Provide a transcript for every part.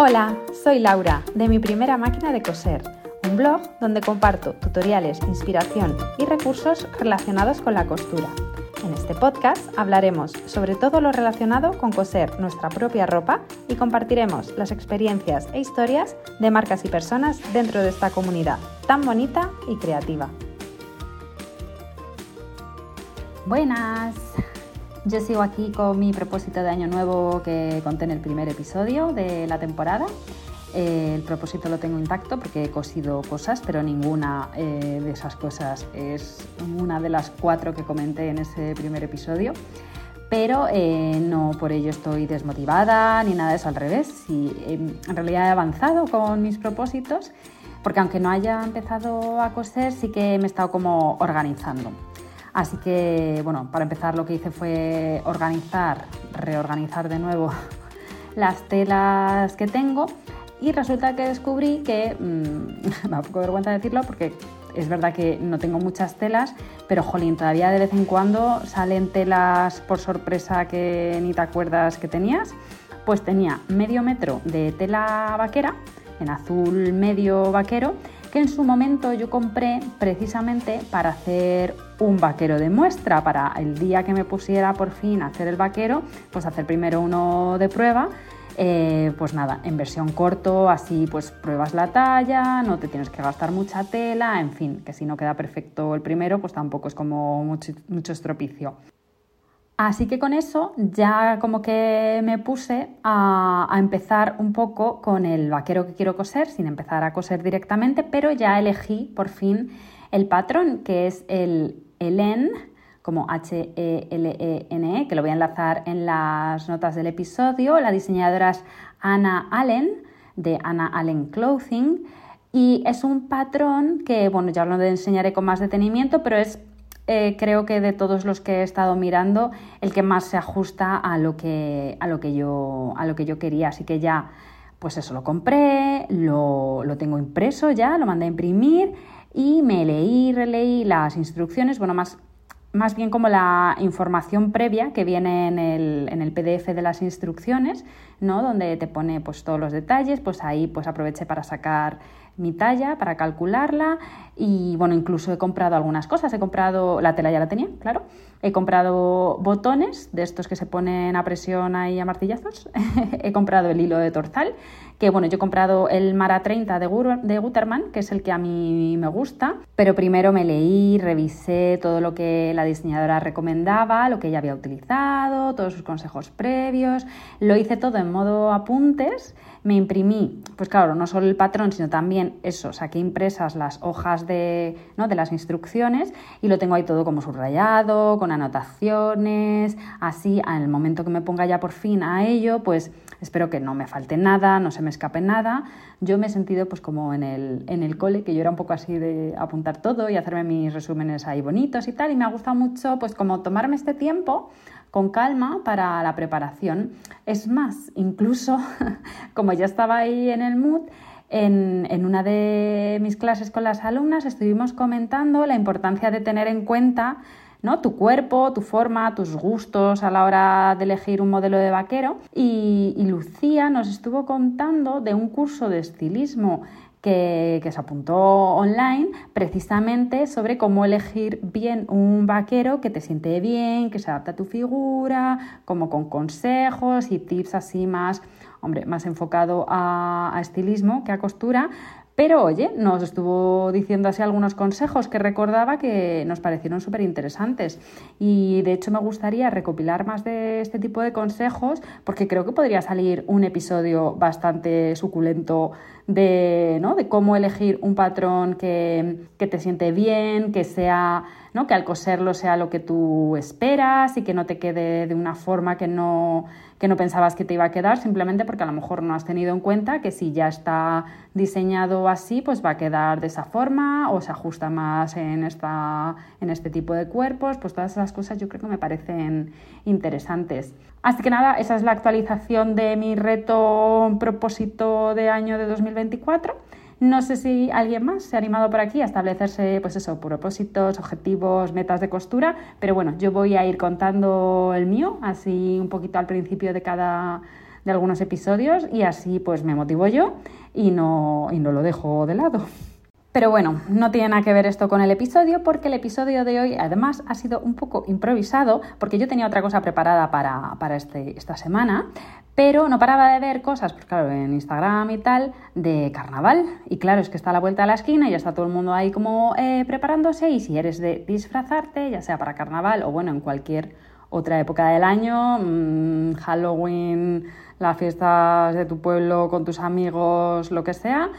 Hola, soy Laura, de mi primera máquina de coser, un blog donde comparto tutoriales, inspiración y recursos relacionados con la costura. En este podcast hablaremos sobre todo lo relacionado con coser nuestra propia ropa y compartiremos las experiencias e historias de marcas y personas dentro de esta comunidad tan bonita y creativa. Buenas, yo sigo aquí con mi propósito de año nuevo que conté en el primer episodio de la temporada. Eh, el propósito lo tengo intacto porque he cosido cosas, pero ninguna eh, de esas cosas es una de las cuatro que comenté en ese primer episodio. Pero eh, no por ello estoy desmotivada ni nada de eso, al revés. en realidad he avanzado con mis propósitos porque aunque no haya empezado a coser, sí que me he estado como organizando. Así que, bueno, para empezar lo que hice fue organizar, reorganizar de nuevo las telas que tengo y resulta que descubrí que, mmm, me da un poco vergüenza decirlo porque es verdad que no tengo muchas telas, pero jolín, todavía de vez en cuando salen telas por sorpresa que ni te acuerdas que tenías. Pues tenía medio metro de tela vaquera, en azul medio vaquero, que en su momento yo compré precisamente para hacer un vaquero de muestra, para el día que me pusiera por fin a hacer el vaquero, pues hacer primero uno de prueba. Eh, pues nada, en versión corto, así pues pruebas la talla, no te tienes que gastar mucha tela, en fin, que si no queda perfecto el primero, pues tampoco es como mucho, mucho estropicio. Así que con eso ya como que me puse a, empezar un poco con el vaquero que quiero coser, sin empezar a coser directamente, pero ya elegí por fin el patrón, que es el Helen, como H-E-L-E-N-E, -E, que lo voy a enlazar en las notas del episodio. La diseñadora es Anna Allen, de Anna Allen Clothing. Y es un patrón que, bueno, ya lo enseñaré con más detenimiento, pero es eh, creo que de todos los que he estado mirando, el que más se ajusta a lo que, a lo que, yo, a lo que yo quería. Así que ya, pues eso, lo compré, lo, lo tengo impreso ya, lo mandé a imprimir y me leí, releí las instrucciones, bueno, más más bien como la información previa que viene en el, en el, PDF de las instrucciones, ¿no? donde te pone pues, todos los detalles, pues ahí pues aproveché para sacar mi talla, para calcularla y bueno, incluso he comprado algunas cosas, he comprado, la tela ya la tenía, claro, he comprado botones de estos que se ponen a presión ahí a martillazos, he comprado el hilo de torzal, que bueno, yo he comprado el Mara 30 de, de Gutermann, que es el que a mí me gusta, pero primero me leí, revisé todo lo que la diseñadora recomendaba, lo que ella había utilizado, todos sus consejos previos, lo hice todo en modo apuntes, me imprimí, pues claro, no solo el patrón, sino también eso, saqué impresas las hojas de, ¿no? de las instrucciones y lo tengo ahí todo como subrayado, con anotaciones, así, el momento que me ponga ya por fin a ello, pues espero que no me falte nada, no se me escape nada. Yo me he sentido pues como en el, en el cole, que yo era un poco así de apuntar todo y hacerme mis resúmenes ahí bonitos y tal, y me ha gustado mucho pues como tomarme este tiempo con calma para la preparación. Es más, incluso como ya estaba ahí en el mood, en, en, una de mis clases con las alumnas estuvimos comentando la importancia de tener en cuenta ¿no? tu cuerpo, tu forma, tus gustos a la hora de elegir un modelo de vaquero. Y, Lucía nos estuvo contando de un curso de estilismo que, se apuntó online precisamente sobre cómo elegir bien un vaquero que te siente bien, que se adapta a tu figura, como con consejos y tips así más, hombre, más enfocado a, estilismo que a costura, pero oye, nos estuvo diciendo así algunos consejos que recordaba que nos parecieron súper interesantes. Y de hecho me gustaría recopilar más de este tipo de consejos porque creo que podría salir un episodio bastante suculento de, ¿no? de cómo elegir un patrón que, que te siente bien, que sea ¿no? que al coserlo sea lo que tú esperas y que no te quede de una forma que no, que no pensabas que te iba a quedar, simplemente porque a lo mejor no has tenido en cuenta que si ya está diseñado así, pues va a quedar de esa forma o se ajusta más en, esta, en este tipo de cuerpos, pues todas esas cosas yo creo que me parecen interesantes. Así que nada, esa es la actualización de mi reto propósito de año de 2024. No sé si alguien más se ha animado por aquí a establecerse, pues eso, propósitos, objetivos, metas de costura, pero bueno, yo voy a ir contando el mío, así un poquito al principio de cada, de algunos episodios y así pues me motivo yo y no, y no lo dejo de lado. Pero bueno, no tiene nada que ver esto con el episodio porque el episodio de hoy además ha sido un poco improvisado porque yo tenía otra cosa preparada para, para este, esta semana, pero no paraba de ver cosas, pues claro, en Instagram y tal, de carnaval. Y claro, es que está a la vuelta de la esquina y ya está todo el mundo ahí como eh, preparándose y si eres de disfrazarte, ya sea para carnaval o bueno, en cualquier otra época del año, mmm, Halloween, las fiestas de tu pueblo con tus amigos, lo que sea,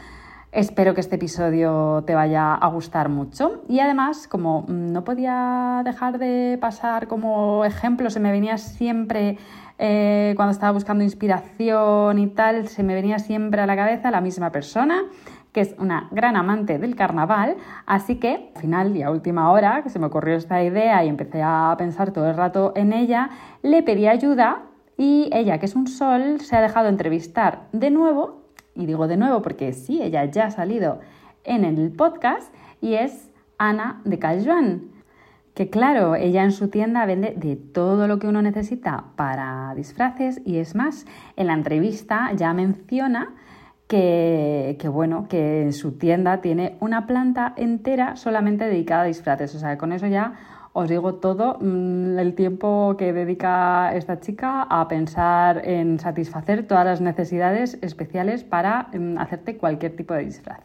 Espero que este episodio te vaya a gustar mucho. Y además, como no podía dejar de pasar como ejemplo, se me venía siempre, eh, cuando estaba buscando inspiración y tal, se me venía siempre a la cabeza la misma persona que es una gran amante del carnaval, así que al final y a última hora que se me ocurrió esta idea y empecé a pensar todo el rato en ella, le pedí ayuda y ella, que es un sol, se ha dejado entrevistar de nuevo y digo de nuevo porque sí, ella ya ha salido en el podcast y es Ana de Caljuan. Que claro, ella en su tienda vende de todo lo que uno necesita para disfraces y es más, en la entrevista ya menciona que, que, bueno, que en su tienda tiene una planta entera solamente dedicada a disfraces. O sea, con eso ya os digo todo mm, el tiempo que dedica esta chica a pensar en satisfacer todas las necesidades especiales para mm, hacerte cualquier tipo de disfraz.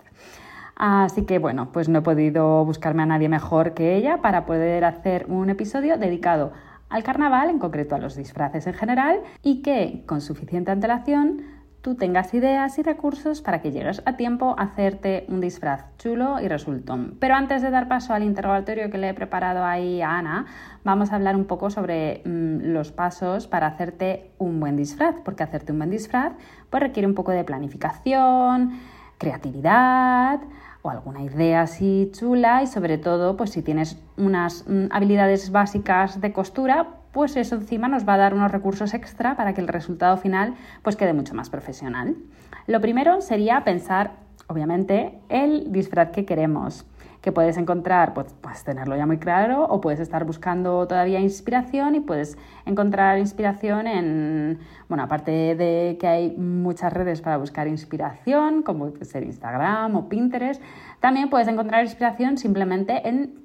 Así que bueno, pues no he podido buscarme a nadie mejor que ella para poder hacer un episodio dedicado al carnaval, en concreto a los disfraces en general, y que con suficiente antelación tú tengas ideas y recursos para que llegues a tiempo a hacerte un disfraz chulo y resultón. Pero antes de dar paso al interrogatorio que le he preparado ahí a Ana, vamos a hablar un poco sobre mm, los pasos para hacerte un buen disfraz, porque hacerte un buen disfraz pues requiere un poco de planificación, creatividad, o alguna idea así chula y sobre todo pues si tienes unas mm, habilidades básicas de costura pues eso encima nos va a dar unos recursos extra para que el resultado final pues quede mucho más profesional. Lo primero sería pensar obviamente el disfraz que queremos que puedes encontrar, pues, tenerlo ya muy claro o puedes estar buscando todavía inspiración y puedes encontrar inspiración en, bueno, aparte de que hay muchas redes para buscar inspiración, como puede ser Instagram o Pinterest, también puedes encontrar inspiración simplemente en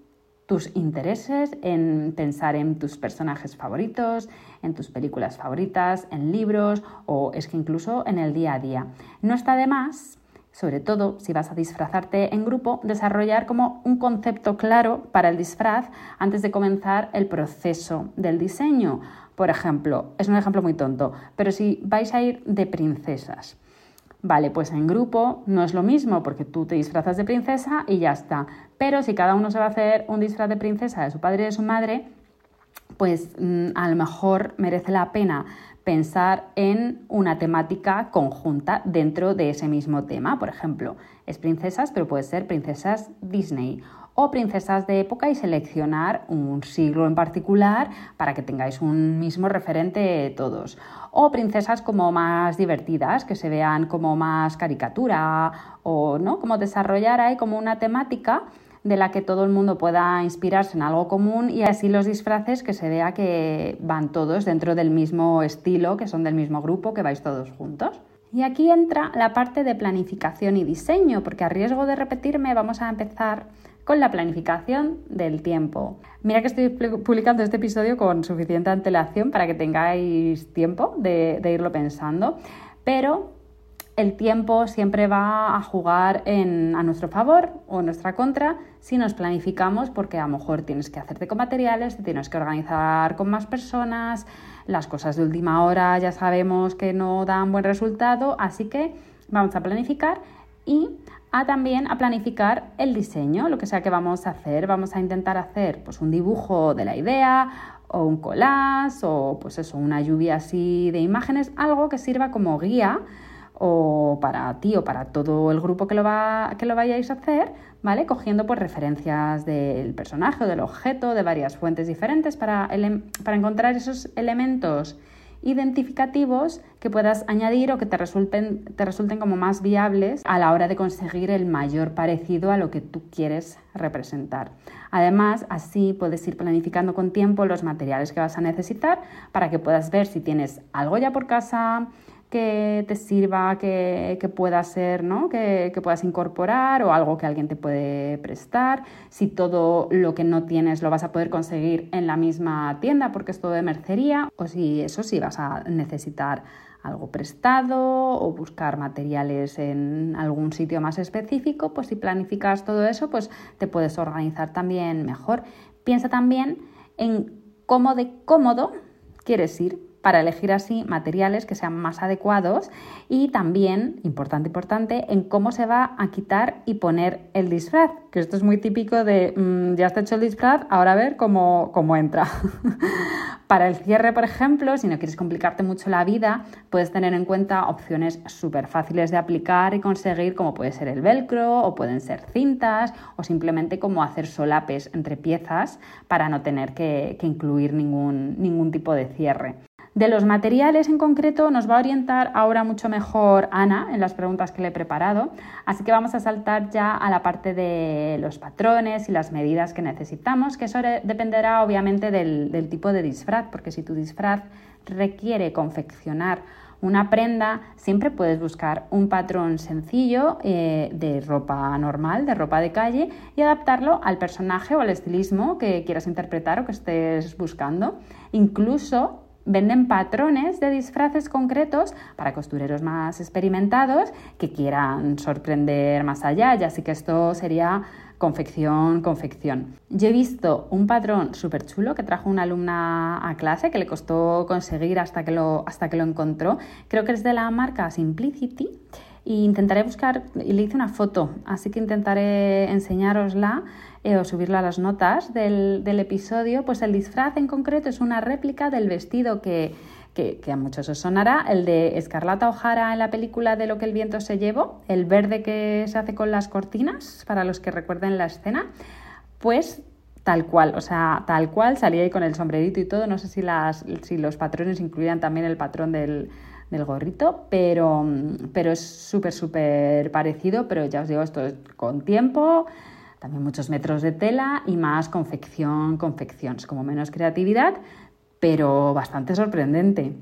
tus intereses, en pensar en tus personajes favoritos, en tus películas favoritas, en libros o es que incluso en el día a día. No está de más sobre todo si vas a disfrazarte en grupo, desarrollar como un concepto claro para el disfraz antes de comenzar el proceso del diseño. Por ejemplo, es un ejemplo muy tonto, pero si vais a ir de princesas, Vale, pues en grupo no es lo mismo porque tú te disfrazas de princesa y ya está. Pero si cada uno se va a hacer un disfraz de princesa de su padre y de su madre, pues mm, a lo mejor merece la pena pensar en una temática conjunta dentro de ese mismo tema. Por ejemplo, es princesas, pero puede ser princesas Disney o princesas de época y seleccionar un siglo en particular para que tengáis un mismo referente todos. O princesas como más divertidas, que se vean como más caricatura o no, como desarrollar ahí como una temática de la que todo el mundo pueda inspirarse en algo común y así los disfraces que se vea que van todos dentro del mismo estilo, que son del mismo grupo, que vais todos juntos. Y aquí entra la parte de planificación y diseño, porque a riesgo de repetirme vamos a empezar con la planificación del tiempo. Mira que estoy publicando este episodio con suficiente antelación para que tengáis tiempo de, irlo pensando, pero el tiempo siempre va a jugar en, a nuestro favor o nuestra contra si nos planificamos porque a lo mejor tienes que hacerte con materiales, te tienes que organizar con más personas, las cosas de última hora ya sabemos que no dan buen resultado, así que vamos a planificar y a también a planificar el diseño, lo que sea que vamos a hacer. Vamos a intentar hacer pues, un dibujo de la idea o un collage o pues eso, una lluvia así de imágenes, algo que sirva como guía o para ti o para todo el grupo que lo, va, que lo vayáis a hacer, ¿vale? Cogiendo pues referencias del personaje o del objeto de varias fuentes diferentes para, para encontrar esos elementos identificativos que puedas añadir o que te resulten, te resulten como más viables a la hora de conseguir el mayor parecido a lo que tú quieres representar. Además, así puedes ir planificando con tiempo los materiales que vas a necesitar para que puedas ver si tienes algo ya por casa, que te sirva, que, que pueda ser, ¿no? Que, que, puedas incorporar o algo que alguien te puede prestar. Si todo lo que no tienes lo vas a poder conseguir en la misma tienda porque es todo de mercería o si eso sí vas a necesitar algo prestado o buscar materiales en algún sitio más específico, pues si planificas todo eso, pues te puedes organizar también mejor. Piensa también en cómo de cómodo quieres ir para elegir así materiales que sean más adecuados y también, importante, importante, en cómo se va a quitar y poner el disfraz, que esto es muy típico de mm, ya está hecho el disfraz, ahora a ver cómo, cómo entra. para el cierre, por ejemplo, si no quieres complicarte mucho la vida, puedes tener en cuenta opciones súper fáciles de aplicar y conseguir, como puede ser el velcro o pueden ser cintas o simplemente como hacer solapes entre piezas para no tener que, que incluir ningún, ningún tipo de cierre. De los materiales en concreto nos va a orientar ahora mucho mejor Ana en las preguntas que le he preparado, así que vamos a saltar ya a la parte de los patrones y las medidas que necesitamos, que eso dependerá obviamente del, tipo de disfraz, porque si tu disfraz requiere confeccionar una prenda, siempre puedes buscar un patrón sencillo eh, de ropa normal, de ropa de calle, y adaptarlo al personaje o al estilismo que quieras interpretar o que estés buscando. Incluso venden patrones de disfraces concretos para costureros más experimentados que quieran sorprender más allá, ya así que esto sería confección, confección. Yo he visto un patrón súper chulo que trajo una alumna a clase que le costó conseguir hasta que lo, hasta que lo encontró. Creo que es de la marca Simplicity e intentaré buscar, y le hice una foto, así que intentaré enseñarosla eh, o subirla a las notas del, episodio, pues el disfraz en concreto es una réplica del vestido que, que, a muchos os sonará, el de Escarlata O'Hara en la película de Lo que el viento se llevó, el verde que se hace con las cortinas, para los que recuerden la escena, pues tal cual, o sea, tal cual, salía ahí con el sombrerito y todo, no sé si, las, si los patrones incluían también el patrón del, del gorrito, pero, pero es súper, súper parecido, pero ya os digo, esto es con tiempo, también muchos metros de tela y más confección, confección. Es como menos creatividad, pero bastante sorprendente.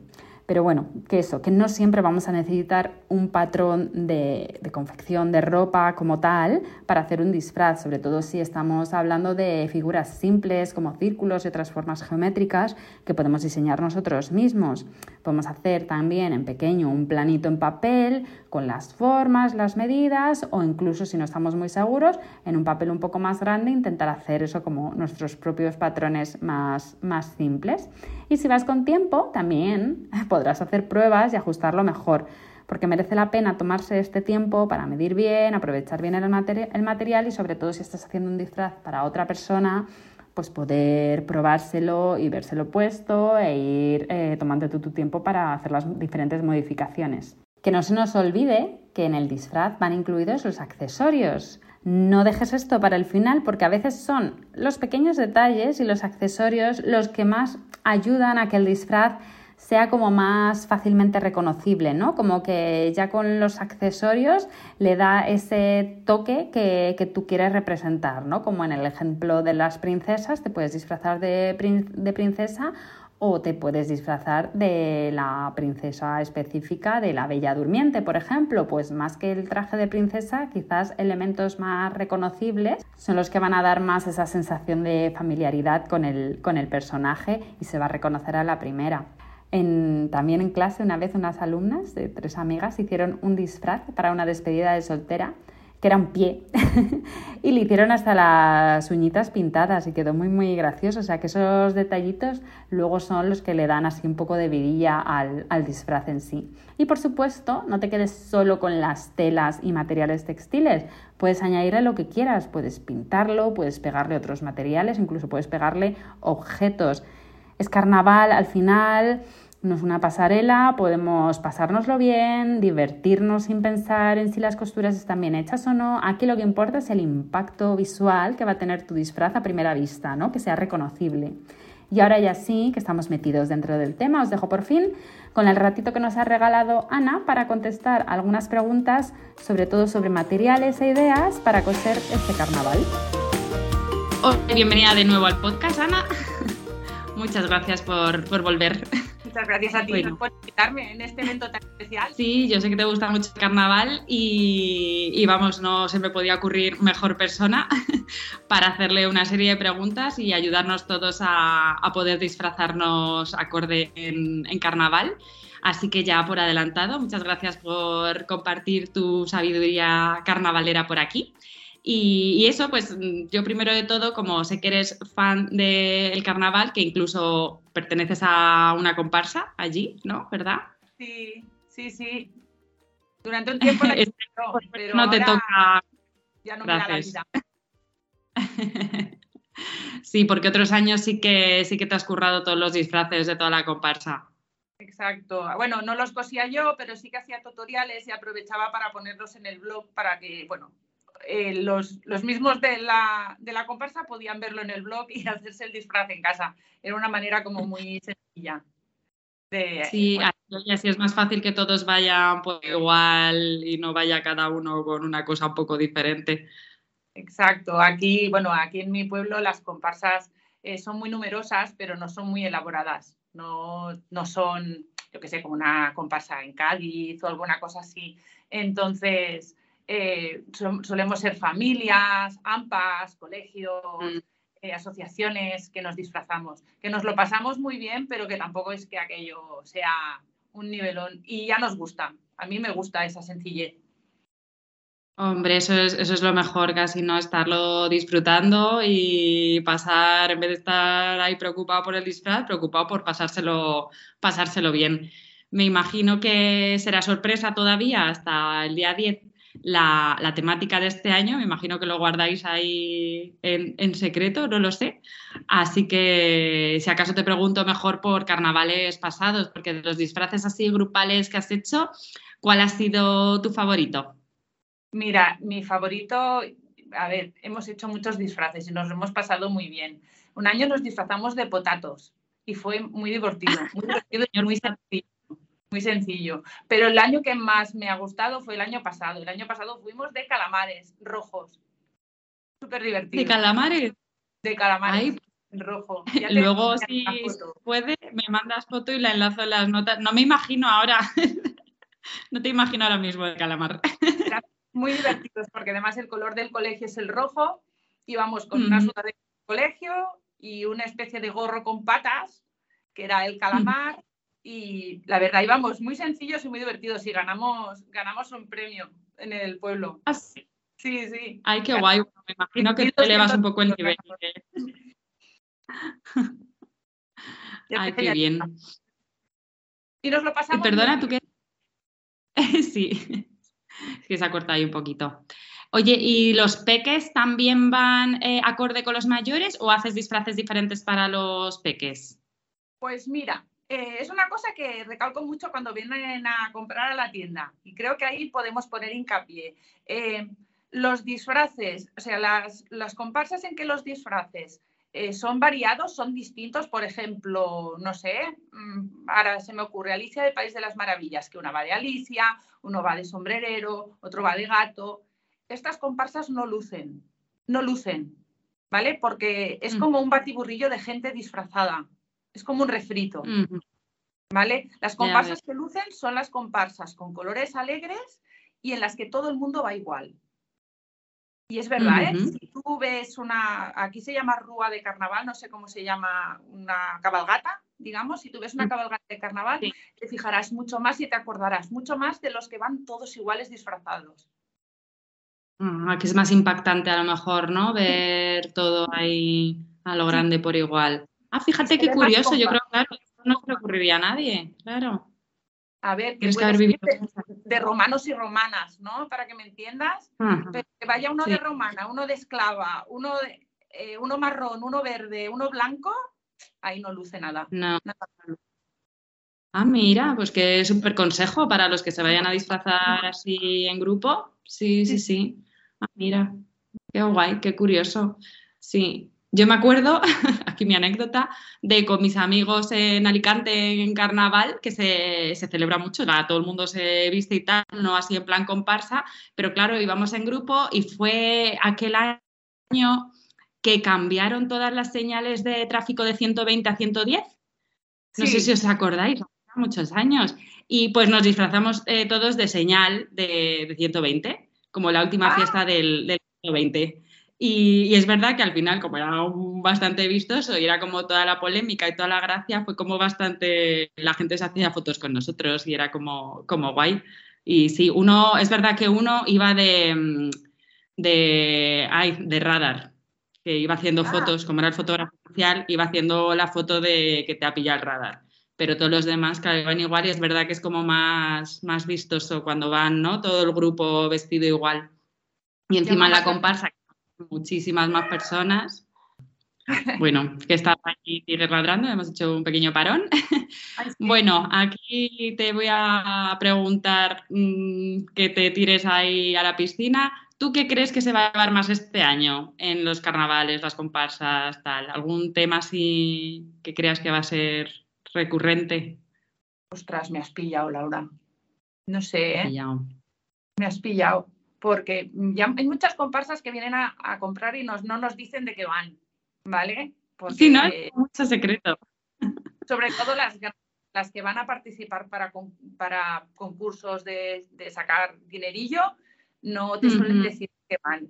Pero bueno, que eso, que no siempre vamos a necesitar un patrón de, confección de ropa como tal para hacer un disfraz, sobre todo si estamos hablando de figuras simples como círculos y otras formas geométricas que podemos diseñar nosotros mismos. Podemos hacer también en pequeño un planito en papel con las formas, las medidas o incluso si no estamos muy seguros, en un papel un poco más grande intentar hacer eso como nuestros propios patrones más, más simples. Y si vas con tiempo, también podrás hacer pruebas y ajustarlo mejor porque merece la pena tomarse este tiempo para medir bien, aprovechar bien el, material y sobre todo si estás haciendo un disfraz para otra persona, pues poder probárselo y vérselo puesto e ir eh, tomando tu tiempo para hacer las diferentes modificaciones. Que no se nos olvide que en el disfraz van incluidos los accesorios. No dejes esto para el final porque a veces son los pequeños detalles y los accesorios los que más ayudan a que el disfraz sea como más fácilmente reconocible, ¿no? Como que ya con los accesorios le da ese toque que, que tú quieres representar, ¿no? Como en el ejemplo de las princesas, te puedes disfrazar de, de princesa o te puedes disfrazar de la princesa específica de la Bella Durmiente, por ejemplo, pues más que el traje de princesa, quizás elementos más reconocibles son los que van a dar más esa sensación de familiaridad con el, con el personaje y se va a reconocer a la primera. También en clase una vez unas alumnas de tres amigas hicieron un disfraz para una despedida de soltera que era un pie y le hicieron hasta las uñitas pintadas y quedó muy muy gracioso. O sea que esos detallitos luego son los que le dan así un poco de vidilla al, al disfraz en sí. Y por supuesto, no te quedes solo con las telas y materiales textiles. Puedes añadirle lo que quieras, puedes pintarlo, puedes pegarle otros materiales, incluso puedes pegarle objetos es carnaval al final, no es una pasarela, podemos pasárnoslo bien, divertirnos sin pensar en si las costuras están bien hechas o no. Aquí lo que importa es el impacto visual que va a tener tu disfraz a primera vista, ¿no? que sea reconocible. Y ahora ya sí, que estamos metidos dentro del tema, os dejo por fin con el ratito que nos ha regalado Ana para contestar algunas preguntas, sobre todo sobre materiales e ideas para coser este carnaval. bienvenida de nuevo al podcast, Ana. Muchas gracias por, volver. Muchas gracias a ti por invitarme en este evento tan especial. Sí, yo sé que te gusta mucho el carnaval y, vamos, no se me podía ocurrir mejor persona para hacerle una serie de preguntas y ayudarnos todos a, poder disfrazarnos acorde en, en carnaval. Así que ya por adelantado, muchas gracias por compartir tu sabiduría carnavalera por aquí. Y, eso, pues yo primero de todo, como sé que eres fan del carnaval, que incluso perteneces a una comparsa allí, ¿no? ¿Verdad? Sí, sí, sí. Durante un tiempo pero no te toca. Ya no me da la vida. sí, porque otros años sí que sí que te has currado todos los disfraces de toda la comparsa. Exacto. Bueno, no los cosía yo, pero sí que hacía tutoriales y aprovechaba para ponerlos en el blog para que, bueno, eh, los, mismos de la, de la comparsa podían verlo en el blog y hacerse el disfraz en casa. Era una manera como muy sencilla. sí, así es más fácil que todos vayan pues, igual y no vaya cada uno con una cosa un poco diferente. Exacto. Aquí, bueno, aquí en mi pueblo las comparsas eh, son muy numerosas, pero no son muy elaboradas. No, no son, yo qué sé, como una comparsa en Cádiz o alguna cosa así. Entonces, eh, solemos ser familias, AMPAs, colegios, mm. eh, asociaciones que nos disfrazamos, que nos lo pasamos muy bien, pero que tampoco es que aquello sea un nivelón y ya nos gusta. A mí me gusta esa sencillez. Hombre, eso es, eso es lo mejor, casi no estarlo disfrutando y pasar, en vez de estar ahí preocupado por el disfraz, preocupado por pasárselo, pasárselo bien. Me imagino que será sorpresa todavía hasta el día 10 la, temática de este año. Me imagino que lo guardáis ahí en, secreto, no lo sé. Así que si acaso te pregunto mejor por carnavales pasados, porque de los disfraces así grupales que has hecho, ¿cuál ha sido tu favorito? Mira, mi favorito, a ver, hemos hecho muchos disfraces y nos lo hemos pasado muy bien. Un año nos disfrazamos de potatos y fue muy divertido, muy divertido y muy sencillo muy sencillo. Pero el año que más me ha gustado fue el año pasado. El año pasado fuimos de calamares rojos. Súper divertido. ¿De calamares? De calamares. rojo. Luego, si puede, me mandas foto y la enlazo en las notas. No me imagino ahora. no te imagino ahora mismo el calamar. Muy divertidos, porque además el color del colegio es el rojo. Íbamos con una sudadera de colegio y una especie de gorro con patas, que era el calamar y la verdad íbamos muy sencillos y muy divertidos y ganamos, ganamos un premio en el pueblo. Ah, sí. Sí, Ay, qué guay. Me imagino que te elevas un poco el nivel. Ay, qué bien. Y nos lo pasamos. Perdona, ¿tú qué? sí, es que se ha cortado ahí un poquito. Oye, ¿y los peques también van eh, acorde con los mayores o haces disfraces diferentes para los peques? Pues mira, eh, es una cosa que recalco mucho cuando vienen a comprar a la tienda y creo que ahí podemos poner hincapié. Eh, los disfraces, o sea, las, comparsas en que los disfraces eh, son variados, son distintos. Por ejemplo, no sé, mm, ahora se me ocurre Alicia del País de las Maravillas, que una va de Alicia, uno va de sombrerero, otro va de gato. Estas comparsas no lucen, no lucen, ¿vale? Porque es mm. como un batiburrillo de gente disfrazada. Es como un refrito. ¿Vale? Las comparsas que lucen son las comparsas con colores alegres y en las que todo el mundo va igual. Y es verdad, ¿eh? Si tú ves una, aquí se llama rúa de carnaval, no sé cómo se llama, una cabalgata, digamos, si tú ves una mm. cabalgata de carnaval, te fijarás mucho más y te acordarás mucho más de los que van todos iguales disfrazados. Ah, aquí es más impactante a lo mejor, ¿no? Ver todo ahí a lo grande por igual. Ah, fíjate qué curioso, yo creo que claro, no se le ocurriría a nadie, claro. A ver, que, de, romanos y romanas, ¿no? Para que me entiendas. que vaya uno de romana, uno de esclava, uno, de, eh, uno marrón, uno verde, uno blanco, ahí no luce nada. No. Ah, mira, pues qué súper consejo para los que se vayan a disfrazar así en grupo. Sí, sí, sí. Ah, mira, qué guay, qué curioso. Sí, yo me acuerdo, aquí mi anécdota, de con mis amigos en Alicante en carnaval, que se, celebra mucho, todo el mundo se viste y tal, no así en plan comparsa, pero claro, íbamos en grupo y fue aquel año que cambiaron todas las señales de tráfico de 120 a 110 No sé si os acordáis, muchos años. Y pues nos disfrazamos eh, todos de señal de, 120, como la última ah. fiesta del, del 120. Y, es verdad que al final, como era bastante vistoso y era como toda la polémica y toda la gracia, fue como bastante, la gente se hacía fotos con nosotros y era como, como guay. Y sí, uno, es verdad que uno iba de, de, ay, de radar, que iba haciendo ah. fotos, como era el fotógrafo oficial, iba haciendo la foto de que te ha pillado el radar. Pero todos los demás, van igual y es verdad que es como más, más vistoso cuando van, ¿no? Todo el grupo vestido igual. Y encima la comparsa, muchísimas más personas. Bueno, que está aquí sigue ladrando, hemos hecho un pequeño parón. Bueno, aquí te voy a preguntar mm, que te tires ahí a la piscina. ¿Tú qué crees que se va a llevar más este año en los carnavales, las comparsas, tal? ¿Algún tema así que creas que va a ser recurrente? Ostras, me has pillado, Laura. No sé, ¿eh? Me has pillado porque ya hay muchas comparsas que vienen a, comprar y nos, no nos dicen de qué van, ¿vale? Porque, sí, no hay mucho secreto. Sobre todo las, las que van a participar para, para concursos de, sacar dinerillo, no te suelen decir que van.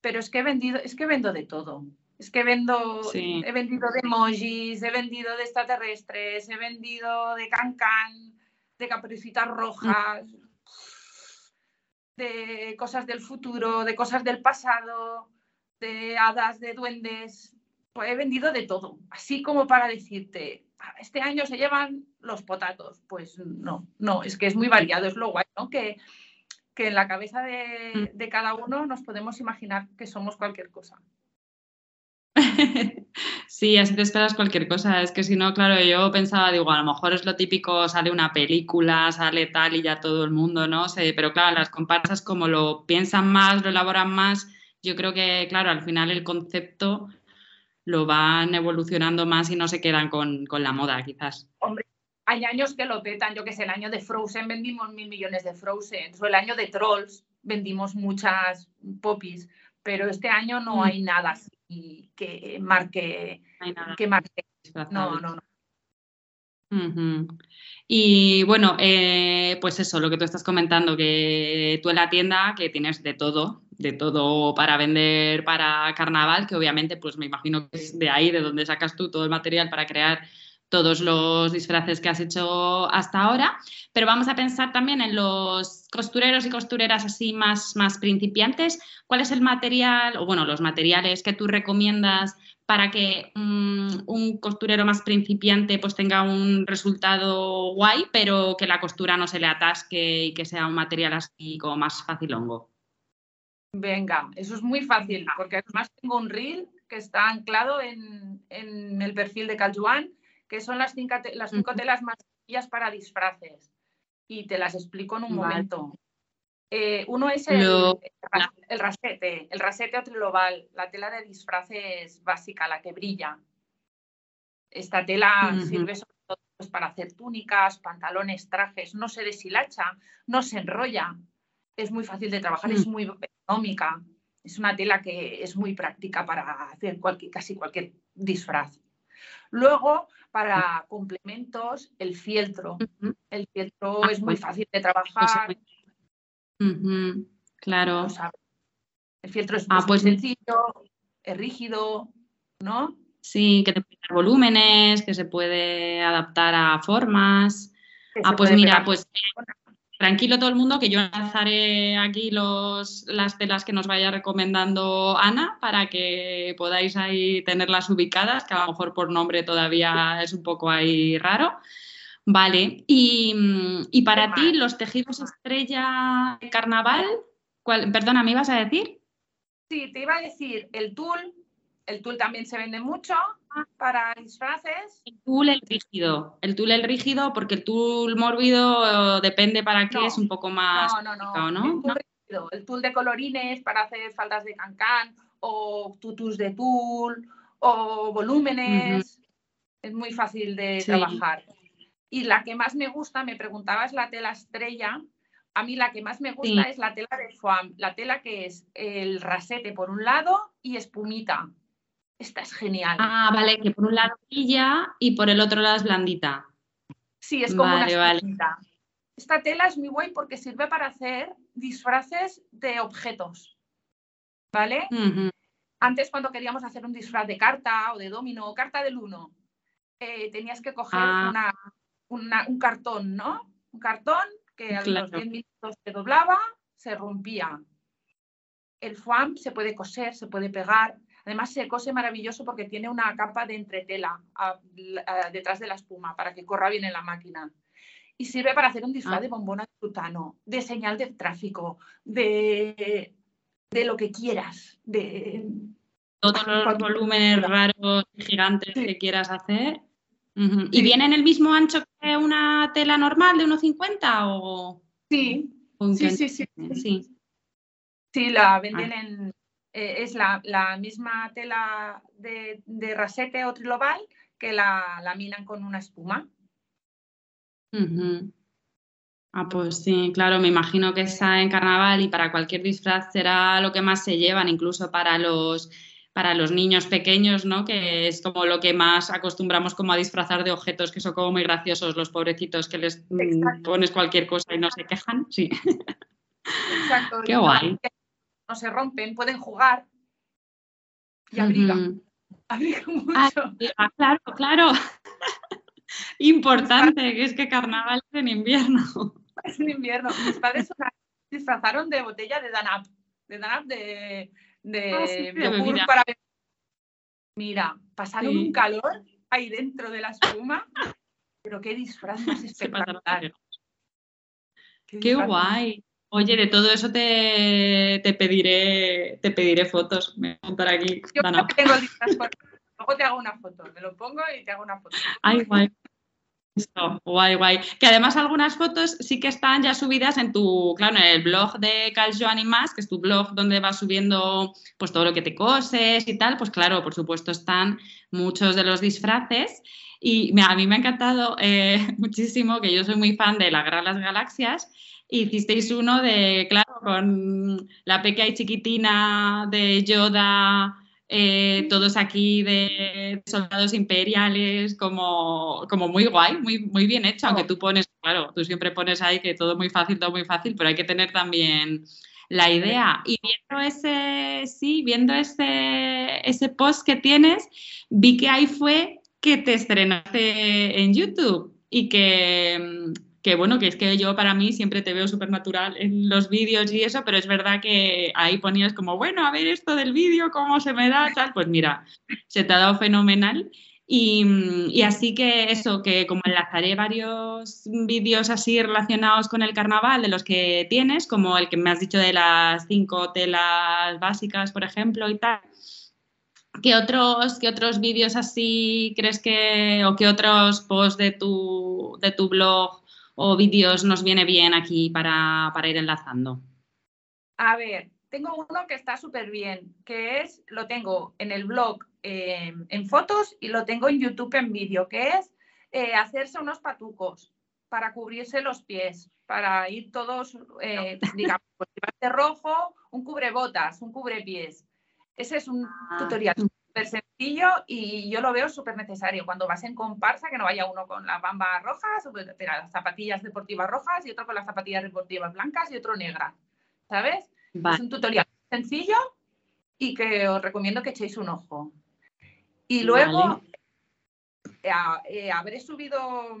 Pero es que he vendido, es que vendo de todo. Es que vendo, he vendido de emojis, he vendido de extraterrestres, he vendido de cancán, de capricitas rojas de cosas del futuro, de cosas del pasado, de hadas, de duendes. Pues he vendido de todo, así como para decirte, ah, este año se llevan los potatos. Pues no, no, es que es muy variado, es lo guay, ¿no? Que, que en la cabeza de, de cada uno nos podemos imaginar que somos cualquier cosa. Sí, así te esperas cualquier cosa. Es que si no, claro, yo pensaba, digo, a lo mejor es lo típico, sale una película, sale tal y ya todo el mundo, ¿no? sé pero claro, las comparsas como lo piensan más, lo elaboran más, yo creo que, claro, al final el concepto lo van evolucionando más y no se quedan con, la moda, quizás. Hombre, hay años que lo petan, yo que sé, el año de Frozen vendimos mil millones de Frozen, o el año de Trolls vendimos muchas popis, pero este año no mm. hay nada así y que marque, que marque. No, no, no. Y bueno, eh, pues eso, lo que tú estás comentando, que tú en la tienda que tienes de todo, de todo para vender para carnaval, que obviamente pues me imagino que es de ahí, de donde sacas tú todo el material para crear todos los disfraces que has hecho hasta ahora, pero vamos a pensar también en los costureros y costureras así más, más principiantes. ¿Cuál es el material, o bueno, los materiales que tú recomiendas para que mm, un costurero más principiante pues tenga un resultado guay, pero que la costura no se le atasque y que sea un material así como más fácil hongo? Venga, eso es muy fácil, porque además tengo un reel que está anclado en, en el perfil de Caljuan que son las cinco, las cinco telas más sencillas para disfraces. Y te las explico en un momento. Eh, uno es el, el, rasete, el rasete o triloval, la tela de disfraces básica, la que brilla. Esta tela sirve sobre todo pues, para hacer túnicas, pantalones, trajes, no se deshilacha, no se enrolla, es muy fácil de trabajar, es mm. muy económica, es una tela que es muy práctica para hacer casi cualquier disfraz. Luego, para complementos, el fieltro. El fieltro ah, es muy pues, fácil de trabajar. Claro. El fieltro es ah, pues, sencillo, es rígido, ¿no? Sí, que te puede dar volúmenes, que se puede adaptar a formas. Ah, pues mira, pues tranquilo todo el mundo que yo lanzaré aquí los, las telas que nos vaya recomendando Ana para que podáis ahí tenerlas ubicadas, que a lo mejor por nombre todavía es un poco ahí raro. Vale, y, para ti los tejidos estrella de carnaval, perdona, ¿me ibas a decir? Sí, te iba a decir el tul, el tul también se vende mucho para disfraces. El tul el rígido, el tul el rígido, porque el tul mórbido eh, depende para qué, es un poco más. No, no, no. El, tul de colorines para hacer faldas de cancán, o tutus de tul, o volúmenes. Es muy fácil de trabajar. Y la que más me gusta, me preguntabas la tela estrella. A mí la que más me gusta es la tela de foam, la tela que es el rasete por un lado y espumita Esta es genial. Ah, vale, que por un lado brilla y por el otro lado es blandita. Sí, es como Vale, una vale. esponjita. Esta tela es muy guay porque sirve para hacer disfraces de objetos. ¿Vale? Antes cuando queríamos hacer un disfraz de carta o de domino o carta del uno, eh, tenías que coger Ah. una- una- un cartón, ¿no? Un cartón que a los Claro. 10 minutos se doblaba, se rompía. El foam se puede coser, se puede pegar. Además se cose maravilloso porque tiene una capa de entretela a- a- detrás de la espuma para que corra bien en la máquina. Y sirve para hacer un disfraz Ah. de bombona de frutano, de señal de tráfico, de, de lo que quieras, de, Todos los volúmenes raros y gigantes Sí. que quieras hacer. ¿Y Sí. viene en el mismo ancho que una tela normal de 1,50 o...? Sí, o sí, sí, sí. sí. Sí, la venden en. eh, es la, la misma tela de, de rasete o trilobal que la laminan con una espuma. Ah, pues sí, claro, me imagino que está en carnaval y para cualquier disfraz será lo que más se llevan, incluso para los, para los niños pequeños, ¿no? Que es como lo que más acostumbramos como a disfrazar de objetos que son como muy graciosos, los pobrecitos que les mm, Exacto. pones cualquier cosa y no se quejan. Sí, Exacto. Qué guay. No se rompen, pueden jugar y abrigan. Ujú. Abrigan mucho. Ah, sí, ah, claro, claro. Importante, que es que carnaval es en invierno. Es en invierno. Mis padres disfrazaron de botella de Danap. De Danap de, de Ah, sí, yogur para. Mira, pasaron Sí. un calor ahí dentro de la espuma. Pero qué disfraz más espectacular. Qué más guay. Oye, de todo eso te, te pediré, te pediré fotos. Me voy a apuntar aquí. Yo que tengo el disfraz Luego te hago una foto. Me lo pongo y te hago una foto. Ay, guay. Guay, guay. Que además algunas fotos sí que están ya subidas en tu, claro, en el blog de Cal Joan y más, que es tu blog donde vas subiendo pues todo lo que te coses y tal, pues claro, por supuesto están muchos de los disfraces. Y a mí me ha encantado eh, muchísimo, que yo soy muy fan de la de las Galaxias, hicisteis uno de, claro, con la pequeña y chiquitina de Yoda, eh, todos aquí de soldados imperiales, como, como muy guay, muy, muy bien hecho, aunque tú pones, claro, tú siempre pones ahí que todo muy fácil, todo muy fácil, pero hay que tener también la idea. Y viendo ese, sí, viendo ese, ese post que tienes, vi que ahí fue que te estrenaste en YouTube y que, que bueno, que es que yo para mí siempre te veo súper natural en los vídeos y eso, pero es verdad que ahí ponías como, bueno, a ver esto del vídeo, cómo se me da, tal, pues mira, se te ha dado fenomenal. Y, así que eso, que como enlazaré varios vídeos así relacionados con el carnaval de los que tienes, como el que me has dicho de las cinco telas básicas, por ejemplo, y tal. ¿Qué otros, qué otros vídeos así crees que, o qué otros posts de tu, de tu blog o vídeos nos viene bien aquí para, para ir enlazando? A ver, tengo uno que está súper bien, que es, lo tengo en el blog eh, en fotos y lo tengo en YouTube en vídeo, que es eh, hacerse unos patucos para cubrirse los pies, para ir todos, eh, digamos, pues, llevarte rojo, un cubrebotas, un cubrepies. Ese es un Ah. tutorial súper sencillo y yo lo veo súper necesario cuando vas en comparsa, que no vaya uno con las bambas rojas, o las zapatillas deportivas rojas y otro con las zapatillas deportivas blancas y otro negras, ¿sabes? Es Vale. un tutorial sencillo y que os recomiendo que echéis un ojo. Y luego eh, eh, habré subido,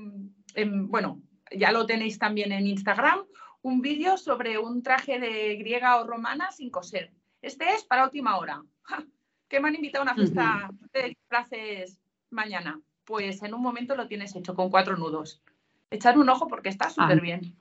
en- bueno, ya lo tenéis también en Instagram, un vídeo sobre un traje de griega o romana sin coser. Este es para última hora. Que me han invitado a una fiesta de disfraces mañana. Pues en un momento lo tienes hecho con cuatro nudos. Echar un ojo porque está súper bien.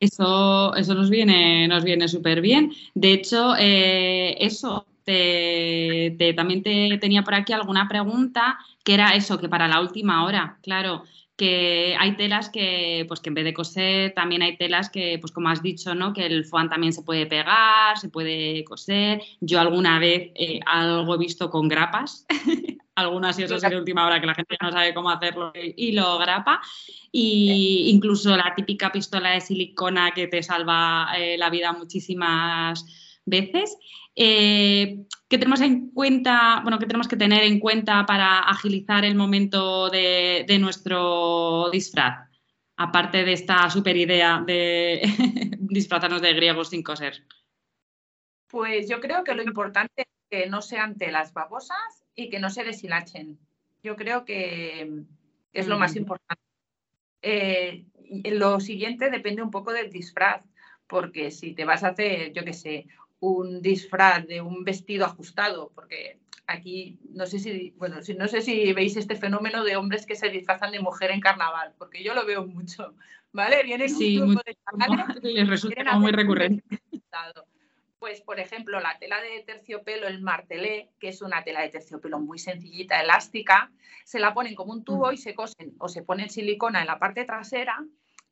Eso, eso nos viene, nos viene súper bien. De hecho, eh, eso, te, te- también te tenía por aquí alguna pregunta, que era eso, que para la última hora, claro, que hay telas que, pues que en vez de coser, también hay telas que, pues como has dicho, ¿no? Que el foam también se puede pegar, se puede coser. Yo alguna vez eh, algo he visto con grapas, algunas y eso sí de última hora que la gente no sabe cómo hacerlo y lo grapa. Y incluso la típica pistola de silicona que te salva eh, la vida muchísimas veces. Eh, ¿Qué tenemos en cuenta, bueno, qué tenemos que tener en cuenta para agilizar el momento de, nuestro disfraz? Aparte de esta super idea de disfrazarnos de griegos sin coser. Pues yo creo que lo importante es que no sean telas babosas y que no se deshilachen. Yo creo que es lo más importante. Eh, lo siguiente depende un poco del disfraz, porque si te vas a hacer, yo qué sé, un disfraz de un vestido ajustado, porque aquí no sé si, bueno, si, no sé si veis este fenómeno de hombres que se disfrazan de mujer en carnaval, porque yo lo veo mucho, ¿vale? Viene sí, un grupo de les resulta muy recurrente. Pues, por ejemplo, la tela de terciopelo, el martelé, que es una tela de terciopelo muy sencillita, elástica, se la ponen como un tubo y se cosen o se ponen silicona en la parte trasera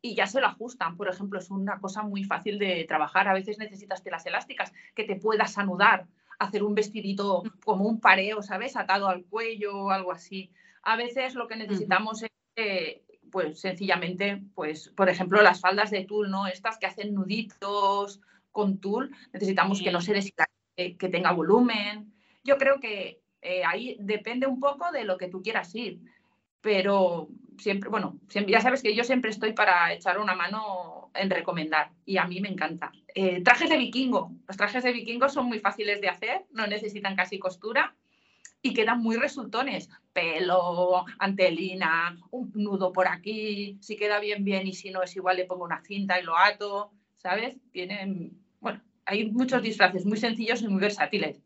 y ya se lo ajustan. Por ejemplo, es una cosa muy fácil de trabajar. A veces necesitas telas elásticas que te puedas anudar, hacer un vestidito como un pareo, ¿sabes? Atado al cuello o algo así. A veces lo que necesitamos es, pues sencillamente, pues, por ejemplo, las faldas de tul, ¿no? Estas que hacen nuditos con tul, necesitamos que no se deshilache, que tenga volumen. Yo creo que eh, ahí depende un poco de lo que tú quieras ir pero siempre, bueno, ya sabes que yo siempre estoy para echar una mano en recomendar y a mí me encanta. Eh, trajes de vikingo. Los trajes de vikingo son muy fáciles de hacer, no necesitan casi costura y quedan muy resultones. Pelo, antelina, un nudo por aquí, si queda bien, bien y si no es igual le pongo una cinta y lo ato, ¿sabes? Tienen, bueno, hay muchos disfraces muy sencillos y muy versátiles.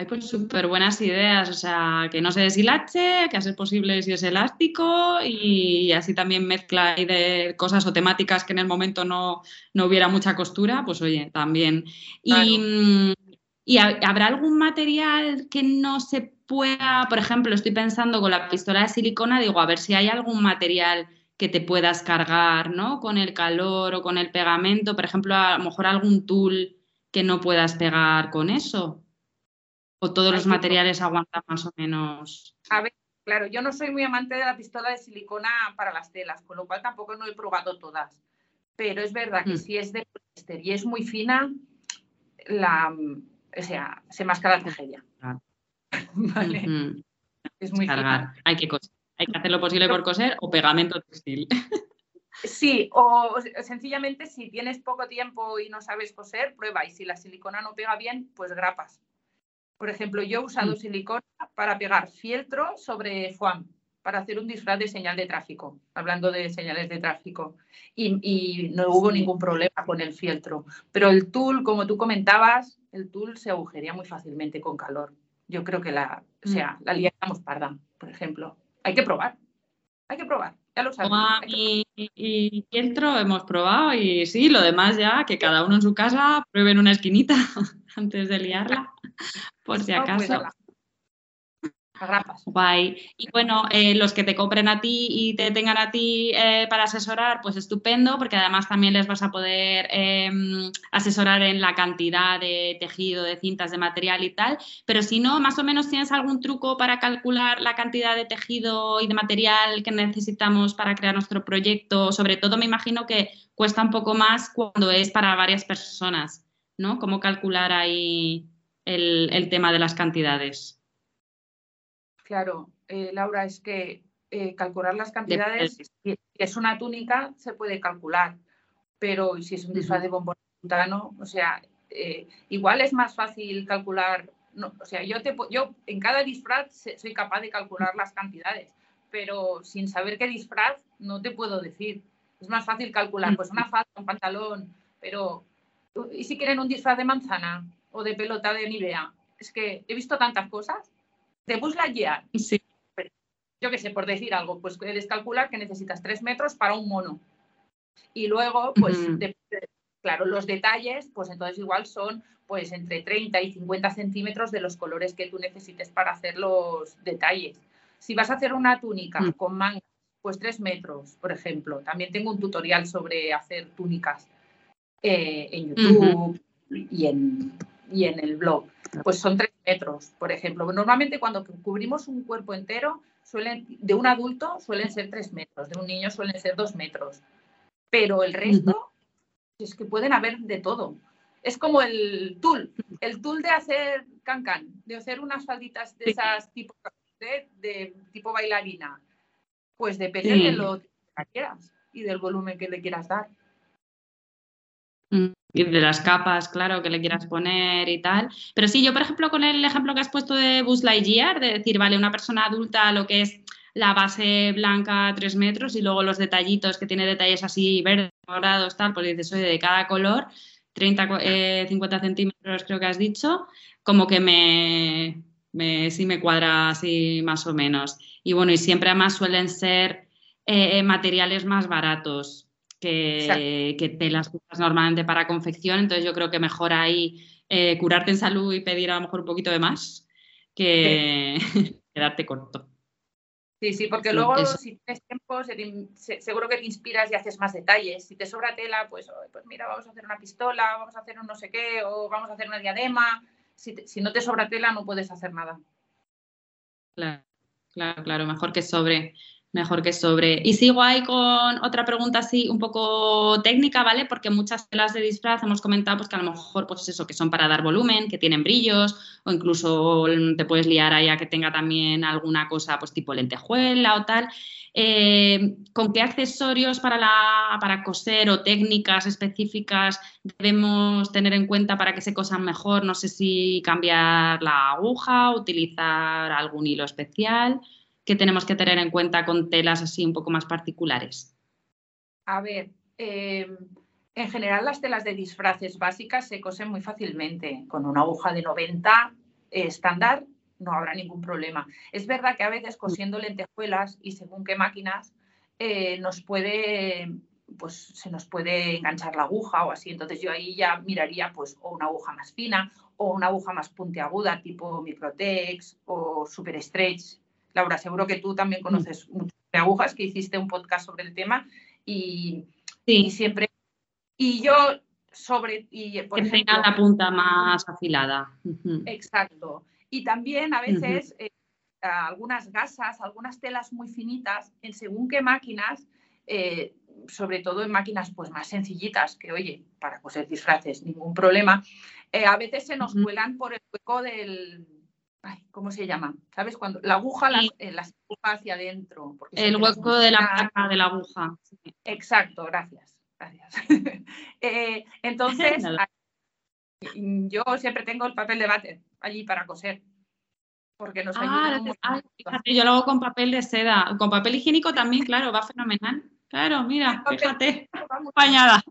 Hay pues súper buenas ideas, o sea, que no se deshilache, que a ser posible si es elástico y así también mezcla de cosas o temáticas que en el momento no, hubiera mucha costura, pues oye, también. Y, y, habrá algún material que no se pueda, por ejemplo, estoy pensando con la pistola de silicona, digo, a ver si hay algún material que te puedas cargar, ¿no? Con el calor o con el pegamento, por ejemplo, a lo mejor algún tool que no puedas pegar con eso. ¿O todos los materiales aguantan más o menos? A ver, claro, yo no soy muy amante de la pistola de silicona para las telas, con lo cual tampoco no he probado todas. Pero es verdad que mm. si es de poliéster y es muy fina, la, o sea, se masca la tragedia. vale. Es muy fina. Hay que coser. Hay que hacer lo posible por coser o pegamento textil. Sí, o sencillamente si tienes poco tiempo y no sabes coser, prueba. Y si la silicona no pega bien, pues grapas. Por ejemplo, yo he usado mm. silicona para pegar fieltro sobre foam, para hacer un disfraz de señal de tráfico, hablando de señales de tráfico. Y, no hubo ningún problema con el fieltro. Pero el tul, como tú comentabas, el tul se agujería muy fácilmente con calor. Yo creo que la, o mm. sea, la liamos parda, por ejemplo. Hay que probar. Hay que probar. Ya lo sabes. Y, y, hemos probado y sí, lo demás ya, que cada uno en su casa pruebe en una esquinita antes de liarla por si acaso. Guay. Y bueno, eh, los que te compren a ti y te tengan a ti eh, para asesorar, pues estupendo, porque además también les vas a poder em, asesorar en la cantidad de tejido, de cintas, de material y tal. Pero si no, más o menos tienes algún truco para calcular la cantidad de tejido y de material que necesitamos para crear nuestro proyecto. Sobre todo me imagino que cuesta un poco más cuando es para varias personas, ¿no? ¿Cómo calcular ahí el, tema de las cantidades. Claro, eh, Laura, es que eh, calcular las cantidades, si es una túnica, se puede calcular, pero si es un disfraz de bombón o sea, eh, igual es más fácil calcular, o sea, yo, te, yo en cada disfraz soy capaz de calcular las cantidades, pero sin saber qué disfraz no te puedo decir. Es más fácil calcular, pues una falda, un pantalón, pero ¿y si quieren un disfraz de manzana? o de pelota de Nivea. Es que he visto tantas cosas. De Buzz Lightyear. Sí. Yo qué sé, por decir algo, pues puedes calcular que necesitas tres metros para un mono. Y luego, pues, claro, los detalles, pues entonces igual son pues entre 30 y 50 centímetros de los colores que tú necesites para hacer los detalles. Si vas a hacer una túnica mm. con mangas, pues tres metros, por ejemplo. También tengo un tutorial sobre hacer túnicas eh, en YouTube y en, y en el blog. Pues son tres metros, por ejemplo. Normalmente cuando cubrimos un cuerpo entero, suelen, de un adulto suelen ser tres metros, de un niño suelen ser dos metros. Pero el resto es que pueden haber de todo. Es como el tul, el tul de hacer cancan, de hacer unas falditas de esas tipo de, tipo bailarina. Pues depende de lo que quieras y del volumen que le quieras dar. Mm, de las capas, claro, que le quieras poner y tal. Pero sí, yo, por ejemplo, con el ejemplo que has puesto de Buzz Lightyear, de decir, vale, una persona adulta, lo que es la base blanca 3 metros y luego los detallitos que tiene detalles así verdes, morados, tal, pues dices, oye, de cada color, 30, 50 eh, centímetros creo que has dicho, como que me, me, sí me cuadra así más o menos. Y bueno, y siempre además suelen ser eh, eh, materiales más baratos que, que telas normalmente para confección, entonces yo creo que mejor ahí curarte en salud y pedir a lo mejor un poquito de más que quedarte corto. Sí, sí, porque luego si tienes tiempo seguro que te inspiras y haces más detalles. Si te sobra tela, pues, pues mira, vamos a hacer una pistola, vamos a hacer un no sé qué, o vamos a hacer una diadema. Si, si no te sobra tela, no puedes hacer nada. Claro, claro, claro, mejor que sobre mejor que sobre. Y sigo ahí con otra pregunta así un poco técnica, ¿vale? Porque muchas telas de disfraz hemos comentado pues que a lo mejor pues eso, que son para dar volumen, que tienen brillos o incluso te puedes liar ahí a que tenga también alguna cosa pues tipo lentejuela o tal. Eh, ¿Con qué accesorios para, la, para coser o técnicas específicas debemos tener en cuenta para que se cosan mejor? No sé si cambiar la aguja, utilizar algún hilo especial que tenemos que tener en cuenta con telas así un poco más particulares? A ver, em, en general las telas de disfraces básicas se cosen muy fácilmente. Con una aguja de 90 estándar no habrá ningún problema. Es verdad que a veces cosiendo lentejuelas y según qué máquinas eh, nos puede pues se nos puede enganchar la aguja o así. Entonces yo ahí ya miraría pues o una aguja más fina o una aguja más puntiaguda tipo Microtex o Super Stretch Laura, seguro que tú también mm. conoces muchas agujas, que hiciste un podcast sobre el tema y, siempre. Y yo sobre. Y, por que tenga la punta más afilada. Exacto. Y también a veces eh, algunas gasas, algunas telas muy finitas, en según qué máquinas, eh, sobre todo en máquinas pues más sencillitas, que oye, para coser disfraces, ningún problema, eh, a veces se nos cuelan por el hueco del, ¿cómo se llama? ¿Sabes? Cuando la aguja la eh, las, hacia adentro. El hueco de la placa de la aguja. Exacto, gracias. Gracias. Eh, entonces, yo siempre tengo el papel de váter allí para coser. Porque nos ah, ayuda yo lo hago con papel de seda. Con papel higiénico también, claro, va fenomenal. Claro, mira, fíjate, acompañada.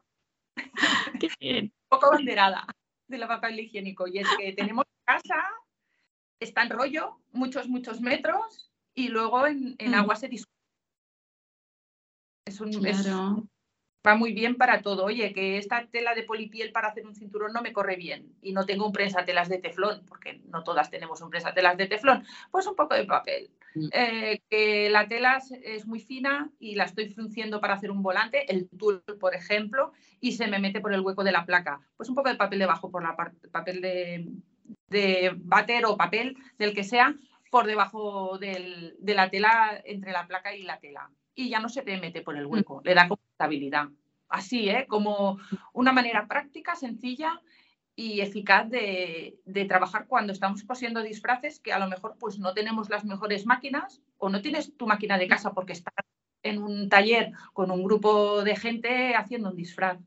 Un poco banderada de la papel higiénico. Y es que tenemos casa está en rollo, muchos, muchos metros, y luego en, mm. agua se disuelve. Es un, va muy bien para todo. Oye, que esta tela de polipiel para hacer un cinturón no me corre bien y no tengo un telas de teflón, porque no todas tenemos un telas de teflón, pues un poco de papel. Mm. Eh, que la tela es muy fina y la estoy frunciendo para hacer un volante, el tul, por ejemplo, y se me mete por el hueco de la placa. Pues un poco de papel debajo por la parte, papel de, de bater o papel, del que sea, por debajo de la tela, entre la placa y la tela. Y ya no se te mete por el mm. hueco, le da como estabilidad. Así, ¿eh? como una manera práctica, sencilla y eficaz de, trabajar cuando estamos cosiendo disfraces que a lo mejor pues no tenemos las mejores máquinas o no tienes tu máquina de casa porque estás en un taller con un grupo de gente haciendo un disfraz.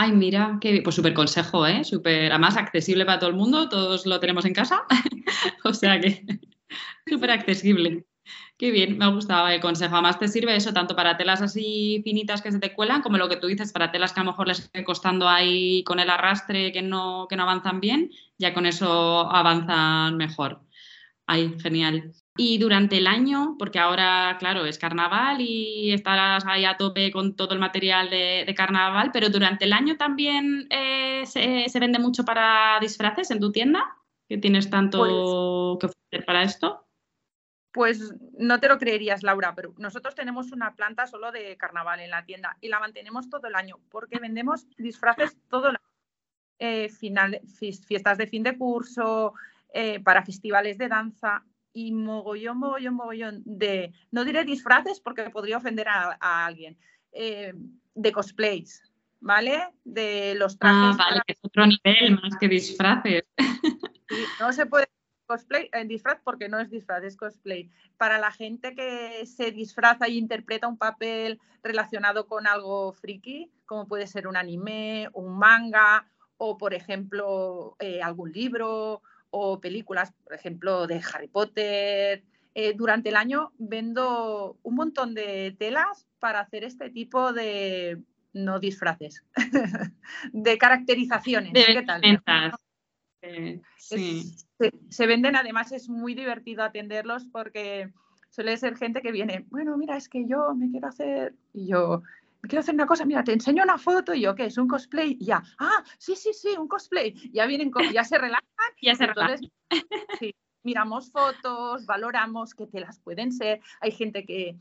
Ay, mira, qué pues súper consejo, ¿eh? Súper, además accesible para todo el mundo, todos lo tenemos en casa, o sea que súper accesible. Qué bien, me ha gustado el consejo. Además te sirve eso tanto para telas así finitas que se te cuelan, como lo que tú dices, para telas que a lo mejor les esté costando ahí con el arrastre que no, que no avanzan bien, ya con eso avanzan mejor. Ay, genial. Y durante el año, porque ahora, claro, es carnaval y estarás ahí a tope con todo el material de, carnaval, pero durante el año también eh, se, vende mucho para disfraces en tu tienda, que tienes tanto pues que ofrecer para esto. Pues no te lo creerías, Laura, pero nosotros tenemos una planta solo de carnaval en la tienda y la mantenemos todo el año porque vendemos disfraces todo el año. Eh, final, fiestas de fin de curso, eh, para festivales de danza y mogollón, mogollón, mogollón de, no diré disfraces porque podría ofender a, alguien, eh, de cosplays. ¿vale? De los Ah, trajes. vale, que es otro nivel más que disfraces. No se puede cosplay en disfraz porque no es disfraz, es cosplay. Para la gente que se disfraza y interpreta un papel relacionado con algo friki, como puede ser un anime, un manga o, por ejemplo, eh, algún libro o películas, por ejemplo, de Harry Potter. Eh, durante el año vendo un montón de telas para hacer este tipo de, no disfraces, de caracterizaciones. De ¿Qué tal? Eh, sí. Es- se, se venden, además es muy divertido atenderlos porque suele ser gente que viene, bueno, mira, es que yo me quiero hacer, y yo, me quiero hacer una cosa, mira, te enseño una foto y yo, ¿qué es? ¿Un cosplay? Y ya, ah, sí, sí, sí, un cosplay. Ya vienen, con- ya se relajan Ya se entonces, sí, miramos fotos, valoramos qué telas pueden ser. Hay gente que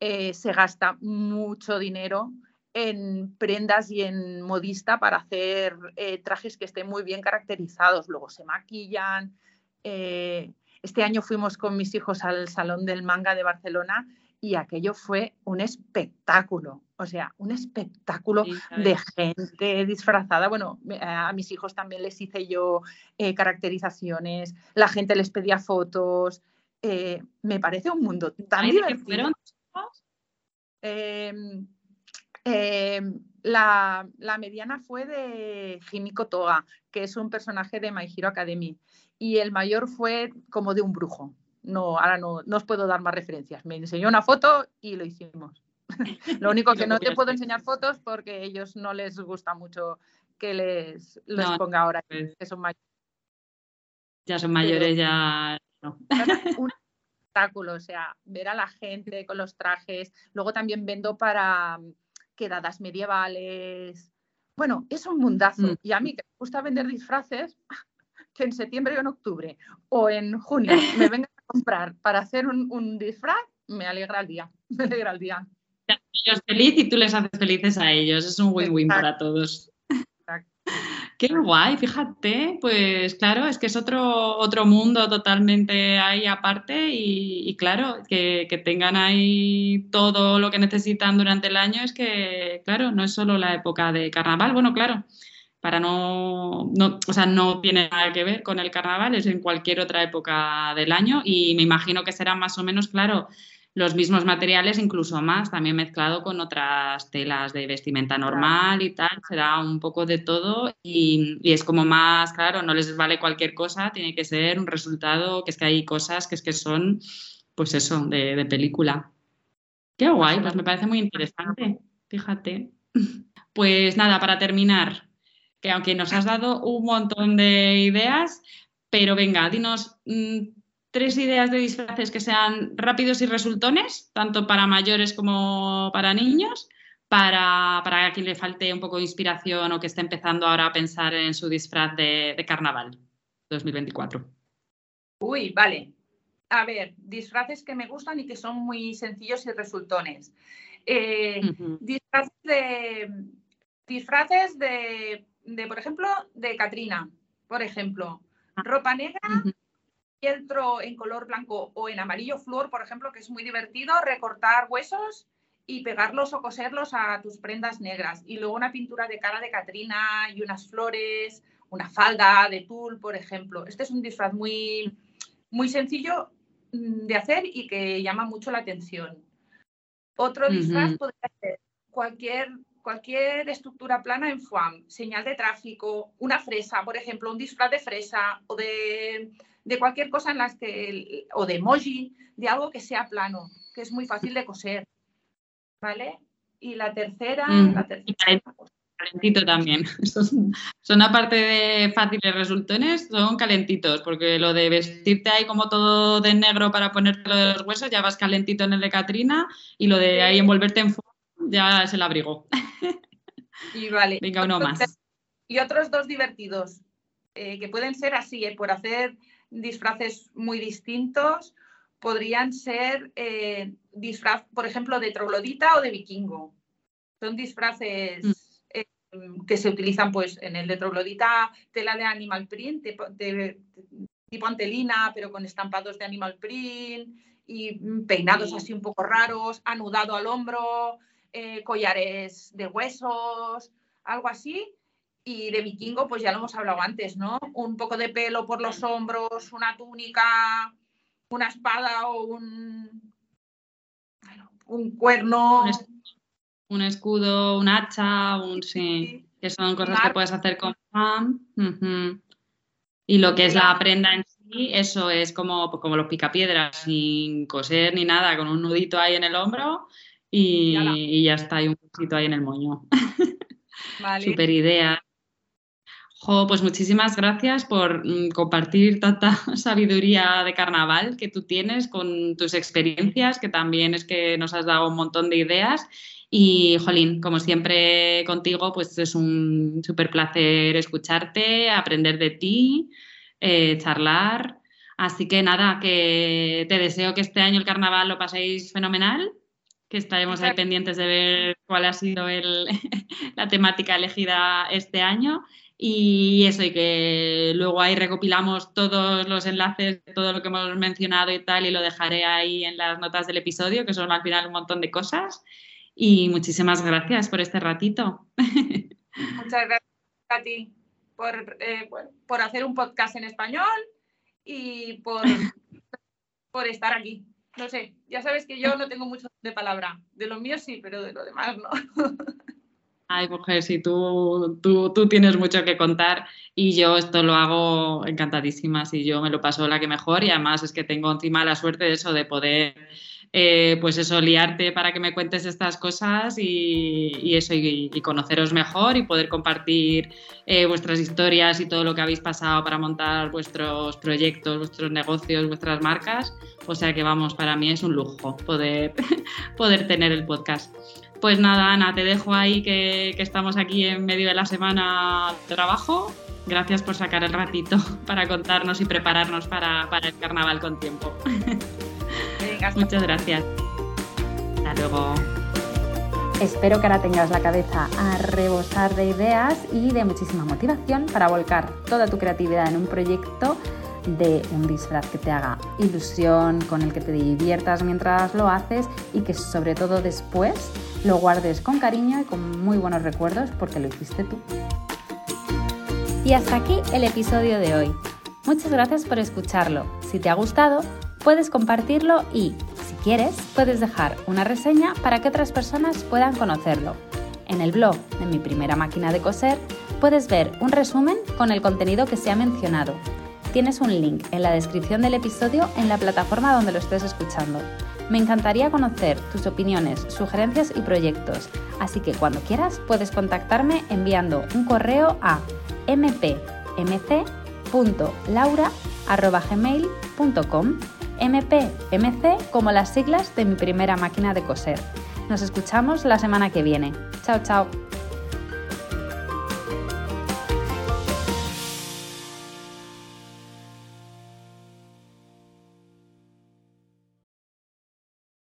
eh, se gasta mucho dinero en prendas y en modista para hacer eh, trajes que estén muy bien caracterizados. Luego se maquillan. Eh, este año fuimos con mis hijos al Salón del Manga de Barcelona y aquello fue un espectáculo. O sea, un espectáculo Sí, de gente disfrazada. Bueno, a mis hijos también les hice yo eh, caracterizaciones, la gente les pedía fotos. eh, me parece un mundo tan Ay, ¿de qué divertido. fueron? Eh, la, la mediana fue de Himiko Toga, que es un personaje de My Hero Academy. Y el mayor fue como de un brujo. No, ahora no, no os puedo dar más referencias. Me enseñó una foto y lo hicimos. Lo único que no te puedo enseñar fotos porque a ellos no les gusta mucho que les, les No, ponga ahora pues, que son mayores. ya son mayores, ya no. un espectáculo, o sea, ver a la gente con los trajes. Luego también vendo para mm, quedadas medievales. Bueno, es un mundazo. Mm. Y a mí que me gusta vender disfraces, que en septiembre o en octubre o en junio me vengan a comprar para hacer un, un disfraz, me alegra el día. Me alegra el día. Ellos feliz y tú les haces felices a ellos. Es un win-win para todos. Exacto. Qué guay, fíjate, pues claro, es que es otro, otro mundo totalmente ahí aparte y, y claro, que, que tengan ahí todo lo que necesitan durante el año es que, claro, no es solo la época de carnaval, bueno, claro, para no, no, o sea, no tiene nada que ver con el carnaval, es en cualquier otra época del año y me imagino que serán más o menos, claro, los mismos materiales, incluso más, también mezclado con otras telas de vestimenta normal y tal, será un poco de todo y, y es como más, claro, no les vale cualquier cosa, tiene que ser un resultado, que es que hay cosas que es que son, pues eso, de, de película. Qué guay, pues me parece muy interesante, fíjate. Pues nada, para terminar, que aunque nos has dado un montón de ideas, pero venga, dinos mm, tres ideas de disfraces que sean rápidos y resultones, tanto para mayores como para niños, para, para quien le falte un poco de inspiración o que esté empezando ahora a pensar en su disfraz de, de carnaval 2024. Uy, vale. A ver, disfraces que me gustan y que son muy sencillos y resultones. Eh, disfraces de, disfraces de, de, por ejemplo, de Katrina, por ejemplo, ropa negra. Fieltro en color blanco o en amarillo flor, por ejemplo, que es muy divertido, recortar huesos y pegarlos o coserlos a tus prendas negras. Y luego una pintura de cara de Katrina y unas flores, una falda de tul, por ejemplo. Este es un disfraz muy, muy sencillo mm, de hacer y que llama mucho la atención. Otro disfraz podría ser cualquier, cualquier estructura plana en foam, señal de tráfico, una fresa, por ejemplo, un disfraz de fresa o de, de cualquier cosa en las que, o de emoji, de algo que sea plano, que es muy fácil de coser. ¿Vale? Y la tercera, Mm, la tercera calentito, también. Son, son aparte de fáciles resultones, son calentitos, porque lo de vestirte ahí como todo de negro para ponerte los huesos, ya vas calentito en el de Catrina, y lo de ahí envolverte en fuego, ya es el abrigo. y vale. Venga, uno más. Y otros dos divertidos, eh, que pueden ser así, eh, por hacer disfraces muy distintos, podrían ser eh, disfraz, por ejemplo, de troglodita o de vikingo. Son disfraces Mm. eh, que se utilizan pues en el de troglodita, tela de animal print, tipo, de- tipo antelina, pero con estampados de animal print y mm, peinados Sí. así un poco raros, anudado al hombro, eh, collares de huesos, algo así. Y de vikingo, pues ya lo hemos hablado antes, ¿no? Un poco de pelo por los hombros, una túnica, una espada o un, un cuerno. Un, escudo, un hacha, un sí, que son cosas que puedes hacer con pan. Y lo que es la prenda en sí, eso es como, como los picapiedras, sin coser ni nada, con un nudito ahí en el hombro y, ya está, hay un poquito ahí en el moño. Vale. Super idea. Jo, pues muchísimas gracias por mm, compartir tanta sabiduría de carnaval que tú tienes con tus experiencias, que también es que nos has dado un montón de ideas. Y, Jolín, como siempre contigo, pues es un súper placer escucharte, aprender de ti, eh, charlar. Así que nada, que te deseo que este año el carnaval lo paséis fenomenal que estaremos ahí pendientes de ver cuál ha sido la temática elegida este año. Y eso, y que luego ahí recopilamos todos los enlaces, todo lo que hemos mencionado y tal, y lo dejaré ahí en las notas del episodio, que son al final un montón de cosas. Y muchísimas gracias por este ratito. Muchas gracias a ti por, eh, por hacer un podcast en español y por, por estar aquí no sé, ya sabes que yo no tengo mucho de palabra. De lo mío sí, pero de lo demás no. Ay, mujer, sí, tú, tú, tú, tienes mucho que contar y yo esto lo hago encantadísima, si yo me lo paso la que mejor y además es que tengo encima la suerte de eso, de poder eh, pues eso, liarte para que me cuentes estas cosas y, eso, y, conoceros mejor y poder compartir eh, vuestras historias y todo lo que habéis pasado para montar vuestros proyectos, vuestros negocios, vuestras marcas. O sea que vamos, para mí es un lujo poder, poder tener el podcast. Pues nada, Ana, te dejo ahí que, estamos aquí en medio de la semana de trabajo. Gracias por sacar el ratito para contarnos y prepararnos para, para el carnaval con tiempo. Muchas gracias. Hasta luego. Espero que ahora tengas la cabeza a rebosar de ideas y de muchísima motivación para volcar toda tu creatividad en un proyecto de un disfraz que te haga ilusión, con el que te diviertas mientras lo haces y que sobre todo después lo guardes con cariño y con muy buenos recuerdos porque lo hiciste tú. Y hasta aquí el episodio de hoy. Muchas gracias por escucharlo. Si te ha gustado, puedes compartirlo y, si quieres, puedes dejar una reseña para que otras personas puedan conocerlo. En el blog de mi primera máquina de coser puedes ver un resumen con el contenido que se ha mencionado. Tienes un link en la descripción del episodio en la plataforma donde lo estés escuchando. Me encantaría conocer tus opiniones, sugerencias y proyectos, así que cuando quieras puedes contactarme enviando un correo a mpmc.laura.gmail.com MPMC como las siglas de mi primera máquina de coser. Nos escuchamos la semana que viene. Chao, chao.